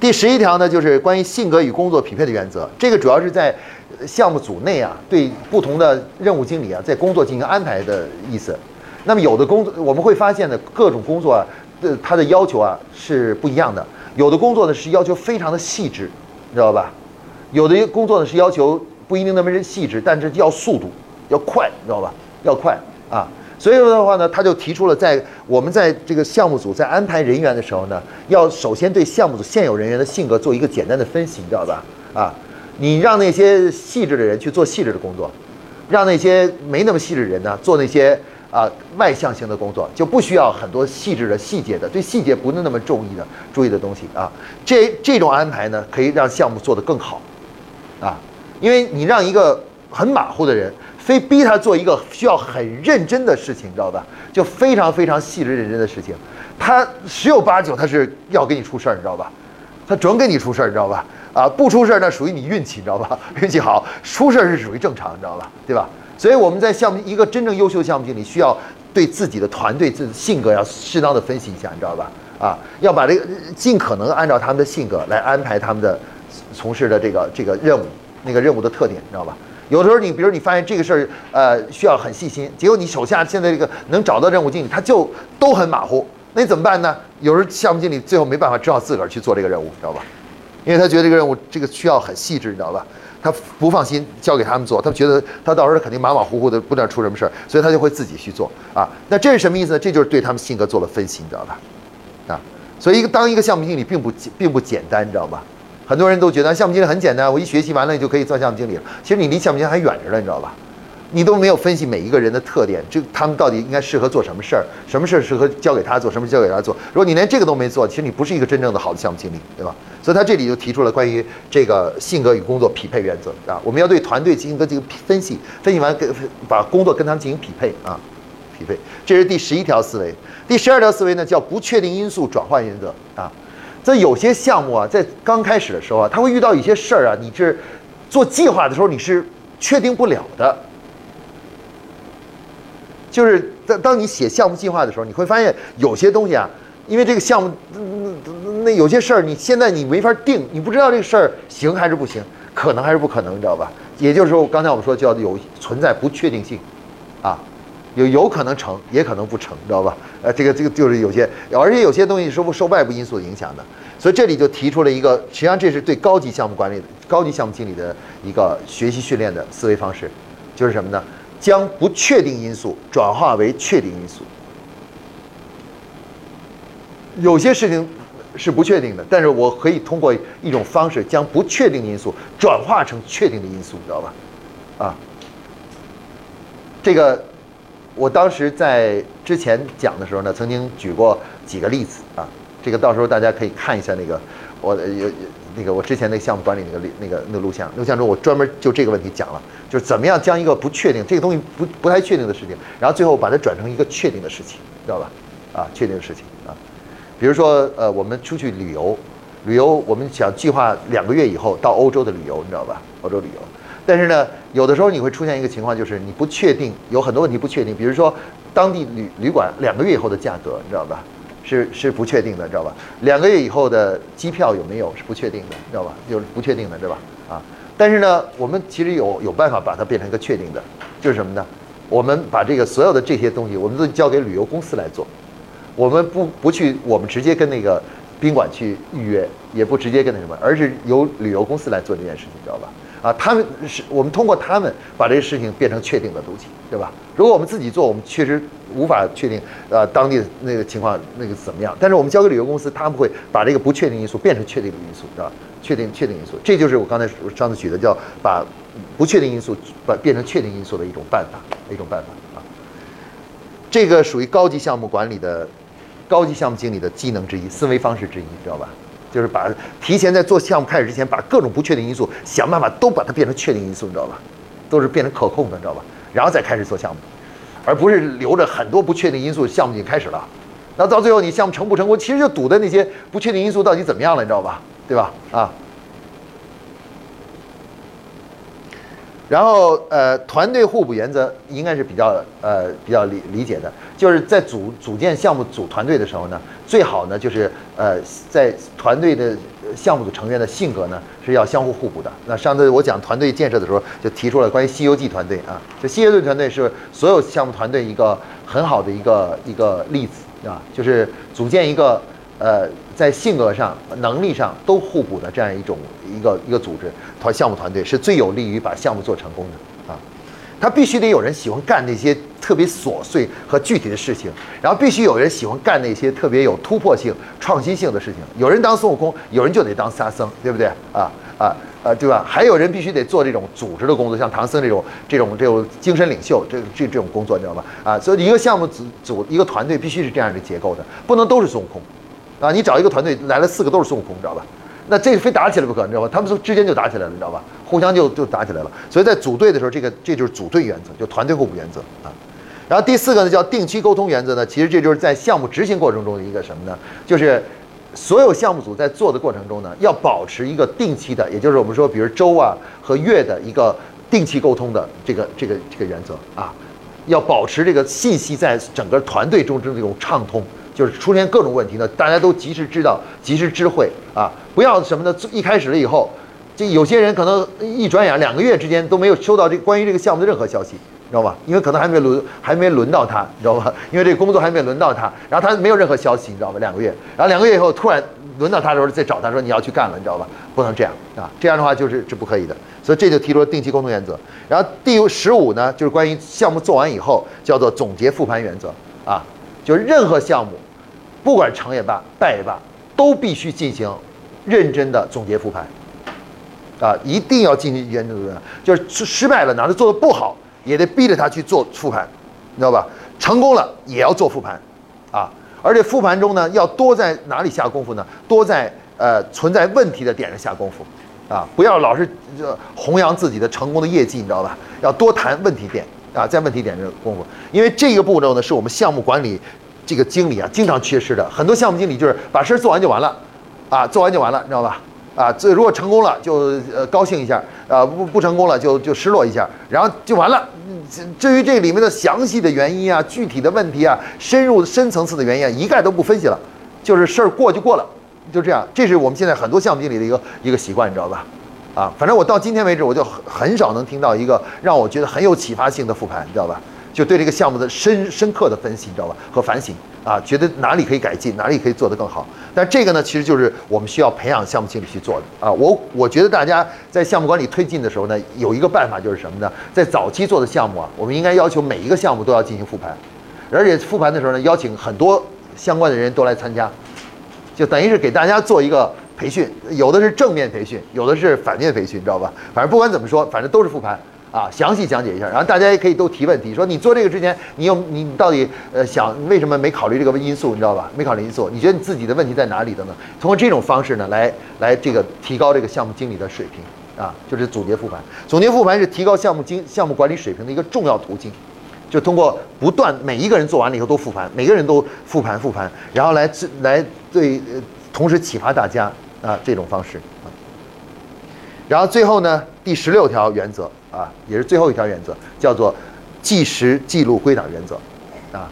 第十一条呢，就是关于性格与工作匹配的原则。这个主要是在项目组内啊，对不同的任务经理啊，在工作进行安排的意思。那么有的工作我们会发现呢，各种工作啊，的它的要求啊是不一样的。有的工作呢是要求非常的细致，你知道吧？有的工作呢是要求不一定那么细致，但是要速度，要快，你知道吧？要快啊。所以说的话呢，他就提出了，在我们在这个项目组在安排人员的时候呢，要首先对项目组现有人员的性格做一个简单的分析，你知道吧？啊，你让那些细致的人去做细致的工作，让那些没那么细致的人呢做那些啊外向型的工作，就不需要很多细致的细节的，对细节不是那么注意的注意的东西啊。这这种安排呢，可以让项目做得更好，啊，因为你让一个很马虎的人。非逼他做一个需要很认真的事情，你知道吧？就非常非常细致认真的事情，他十有八九他是要给你出事儿，你知道吧？他准给你出事儿，你知道吧？啊，不出事儿那属于你运气，你知道吧？运气好，出事儿是属于正常，你知道吧？对吧？所以我们在项目一个真正优秀项目经理，需要对自己的团队、自己性格要适当的分析一下，你知道吧？啊，要把这个尽可能按照他们的性格来安排他们的从事的这个这个任务，那个任务的特点，你知道吧？有的时候，你比如你发现这个事儿，呃，需要很细心，结果你手下现在这个能找到任务经理，他就都很马虎，那你怎么办呢？有时候项目经理最后没办法，只好自个儿去做这个任务，知道吧？因为他觉得这个任务这个需要很细致，你知道吧？他不放心交给他们做，他觉得他到时候肯定马马虎虎的，不知道出什么事儿，所以他就会自己去做啊。那这是什么意思呢？这就是对他们性格做了分析，你知道吧？啊，所以一个当一个项目经理并不并不简单，你知道吧？很多人都觉得项目经理很简单，我一学习完了就可以做项目经理了。其实你离项目经理还远着呢，你知道吧？你都没有分析每一个人的特点，这他们到底应该适合做什么事儿，什么事儿适合交给他做，什么交给他做。如果你连这个都没做，其实你不是一个真正的好的项目经理，对吧？所以他这里就提出了关于这个性格与工作匹配原则啊，我们要对团队进行个这个分析，分析完跟把工作跟他们进行匹配啊，匹配。这是第十一条思维。第十二条思维呢叫不确定因素转换原则啊。在有些项目啊，在刚开始的时候啊，他会遇到一些事儿啊，你是做计划的时候你是确定不了的。就是在当你写项目计划的时候，你会发现有些东西啊，因为这个项目那那有些事儿，你现在你没法定，你不知道这个事儿行还是不行，可能还是不可能，你知道吧？也就是说，刚才我们说叫有存在不确定性，啊。有有可能成，也可能不成，知道吧？呃，这个这个就是有些，而且有些东西是不受外部因素影响的，所以这里就提出了一个，实际上这是对高级项目管理、高级项目经理的一个学习训练的思维方式，就是什么呢？将不确定因素转化为确定因素。有些事情是不确定的，但是我可以通过一种方式将不确定因素转化成确定的因素，知道吧？啊，这个。我当时在之前讲的时候呢，曾经举过几个例子啊，这个到时候大家可以看一下那个我有那个我之前那个项目管理那个那个那个录像，录像中我专门就这个问题讲了，就是怎么样将一个不确定这个东西不不太确定的事情，然后最后把它转成一个确定的事情，知道吧？啊，确定的事情啊，比如说呃，我们出去旅游，旅游我们想计划两个月以后到欧洲的旅游，你知道吧？欧洲旅游。但是呢，有的时候你会出现一个情况，就是你不确定，有很多问题不确定。比如说，当地旅旅馆两个月以后的价格，你知道吧？是是不确定的，知道吧？两个月以后的机票有没有是不确定的，知道吧？就是不确定的，对吧？啊，但是呢，我们其实有有办法把它变成一个确定的，就是什么呢？我们把这个所有的这些东西，我们都交给旅游公司来做，我们不不去，我们直接跟那个宾馆去预约，也不直接跟那什么，而是由旅游公司来做这件事情，知道吧？啊，他们是我们通过他们把这个事情变成确定的东西，对吧？如果我们自己做，我们确实无法确定，呃，当地的那个情况那个怎么样。但是我们交给旅游公司，他们会把这个不确定因素变成确定的因素，是吧？确定确定因素，这就是我刚才我上次举的叫把不确定因素把变成确定因素的一种办法，一种办法啊。这个属于高级项目管理的高级项目经理的技能之一，思维方式之一，知道吧？就是把提前在做项目开始之前，把各种不确定因素想办法都把它变成确定因素，你知道吧？都是变成可控的，你知道吧？然后再开始做项目，而不是留着很多不确定因素，项目已经开始了。那到最后你项目成不成功，其实就赌的那些不确定因素到底怎么样了，你知道吧？对吧？啊。然后呃，团队互补原则应该是比较呃比较理理解的，就是在组组建项目组团队的时候呢。最好呢就是呃在团队的项目组成员的性格呢是要相互互补的。那上次我讲团队建设的时候就提出了关于《西游记》团队啊，就《西游记》团队是所有项目团队一个很好的一个一个例子啊，就是组建一个。呃，在性格上、能力上都互补的这样一种一个一个组织团项目团队，是最有利于把项目做成功的啊。他必须得有人喜欢干那些特别琐碎和具体的事情，然后必须有人喜欢干那些特别有突破性、创新性的事情。有人当孙悟空，有人就得当沙僧，对不对啊？啊啊，对吧？还有人必须得做这种组织的工作，像唐僧这种这种这种精神领袖，这这这种工作，你知道吧？啊，所以一个项目组组一个团队必须是这样的结构的，不能都是孙悟空。啊，你找一个团队来了四个都是孙悟空，你知道吧？那这非打起来不可，你知道吧？他们之间就打起来了，你知道吧？互相就就打起来了。所以在组队的时候，这个这就是组队原则，就团队互补原则啊。然后第四个呢叫定期沟通原则呢，其实这就是在项目执行过程中的一个什么呢？就是所有项目组在做的过程中呢，要保持一个定期的，也就是我们说比如周啊和月的一个定期沟通的这个这个这个原则啊，要保持这个信息在整个团队中的这种畅通。就是出现各种问题呢，大家都及时知道，及时知会啊！不要什么呢？一开始了以后，这有些人可能一转眼两个月之间都没有收到这关于这个项目的任何消息，你知道吧？因为可能还没轮，还没轮到他，你知道吧？因为这个工作还没轮到他，然后他没有任何消息，你知道吧？两个月，然后两个月以后突然轮到他的时候再找他说你要去干了，你知道吧？不能这样啊！这样的话就是是不可以的，所以这就提出了定期沟通原则。然后第十五呢，就是关于项目做完以后叫做总结复盘原则啊，就是任何项目。不管成也罢，败也罢，都必须进行认真的总结复盘，啊，一定要进行认真的，就是失败了，哪怕做的不好，也得逼着他去做复盘，你知道吧？成功了也要做复盘，啊，而且复盘中呢，要多在哪里下功夫呢？多在呃存在问题的点上下功夫，啊，不要老是弘扬自己的成功的业绩，你知道吧？要多谈问题点，啊，在问题点上功夫，因为这个步骤呢，是我们项目管理。这个经理啊，经常缺失的很多项目经理就是把事儿做完就完了，啊，做完就完了，你知道吧？啊，这如果成功了就呃高兴一下，啊不不成功了就就失落一下，然后就完了。至于这里面的详细的原因啊、具体的问题啊、深入深层次的原因啊，一概都不分析了，就是事儿过就过了，就这样。这是我们现在很多项目经理的一个一个习惯，你知道吧？啊，反正我到今天为止，我就很很少能听到一个让我觉得很有启发性的复盘，你知道吧？就对这个项目的深深刻的分析，你知道吧？和反省啊，觉得哪里可以改进，哪里可以做得更好。但这个呢，其实就是我们需要培养项目经理去做的啊。我我觉得大家在项目管理推进的时候呢，有一个办法就是什么呢？在早期做的项目啊，我们应该要求每一个项目都要进行复盘，而且复盘的时候呢，邀请很多相关的人都来参加，就等于是给大家做一个培训，有的是正面培训，有的是反面培训，你知道吧？反正不管怎么说，反正都是复盘。啊，详细讲解一下，然后大家也可以都提问题，说你做这个之前，你有你到底呃想为什么没考虑这个因素，你知道吧？没考虑因素，你觉得你自己的问题在哪里等等？通过这种方式呢，来来这个提高这个项目经理的水平啊，就是总结复盘。总结复盘是提高项目经项目管理水平的一个重要途径，就通过不断每一个人做完了以后都复盘，每个人都复盘复盘，然后来来对同时启发大家啊这种方式啊。然后最后呢，第十六条原则。啊，也是最后一条原则，叫做计时记录归档原则。啊，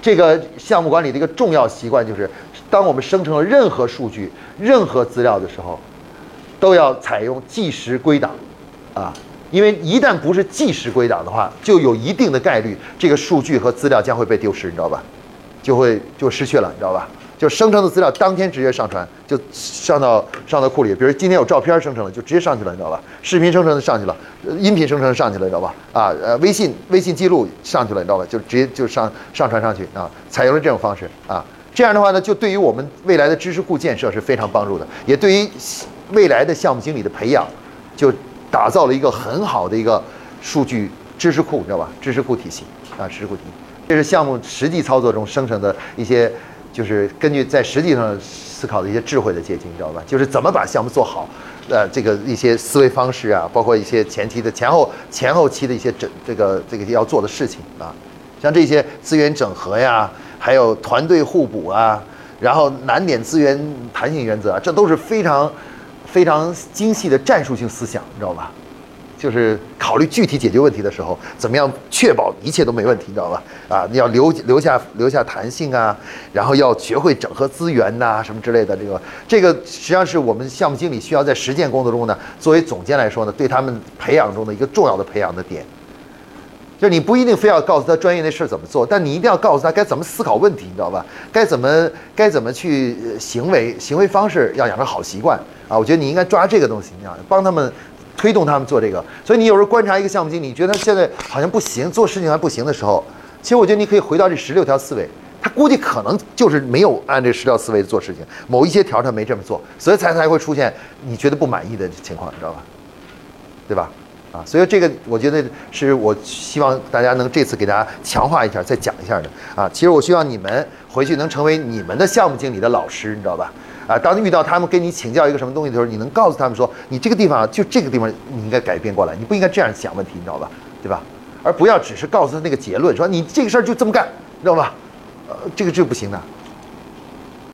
这个项目管理的一个重要习惯就是，当我们生成了任何数据、任何资料的时候，都要采用计时归档。啊，因为一旦不是计时归档的话，就有一定的概率这个数据和资料将会被丢失，你知道吧？就会就失去了，你知道吧？就生成的资料当天直接上传，就上到上到库里。比如今天有照片生成了，就直接上去了，你知道吧？视频生成的上去了，音频生成上去了，你知道吧？啊，呃，微信微信记录上去了，你知道吧？就直接就上上传上去啊，采用了这种方式啊。这样的话呢，就对于我们未来的知识库建设是非常帮助的，也对于未来的项目经理的培养，就打造了一个很好的一个数据知识库，你知道吧？知识库体系啊，知识库体系，这是项目实际操作中生成的一些。就是根据在实际上思考的一些智慧的结晶，你知道吧？就是怎么把项目做好，呃，这个一些思维方式啊，包括一些前期的前后前后期的一些整这个这个要做的事情啊，像这些资源整合呀，还有团队互补啊，然后难点资源弹性原则啊，这都是非常非常精细的战术性思想，你知道吧？就是考虑具体解决问题的时候，怎么样确保一切都没问题，你知道吧？啊，你要留留下留下弹性啊，然后要学会整合资源呐，什么之类的。这个这个实际上是我们项目经理需要在实践工作中呢，作为总监来说呢，对他们培养中的一个重要的培养的点。就是你不一定非要告诉他专业那事儿怎么做，但你一定要告诉他该怎么思考问题，你知道吧？该怎么该怎么去行为，行为方式要养成好习惯啊！我觉得你应该抓这个东西，你要，帮他们推动他们做这个。所以你有时候观察一个项目经理，你觉得他现在好像不行，做事情还不行的时候，其实我觉得你可以回到这十六条思维，他估计可能就是没有按这十条思维做事情，某一些条他没这么做，所以才才会出现你觉得不满意的情况，你知道吧？对吧？啊，所以这个我觉得是我希望大家能这次给大家强化一下，再讲一下的啊。其实我希望你们回去能成为你们的项目经理的老师，你知道吧？啊，当遇到他们跟你请教一个什么东西的时候，你能告诉他们说，你这个地方就这个地方你应该改变过来，你不应该这样想问题，你知道吧？对吧？而不要只是告诉他那个结论，说你这个事儿就这么干，知道吧？呃，这个是不行的。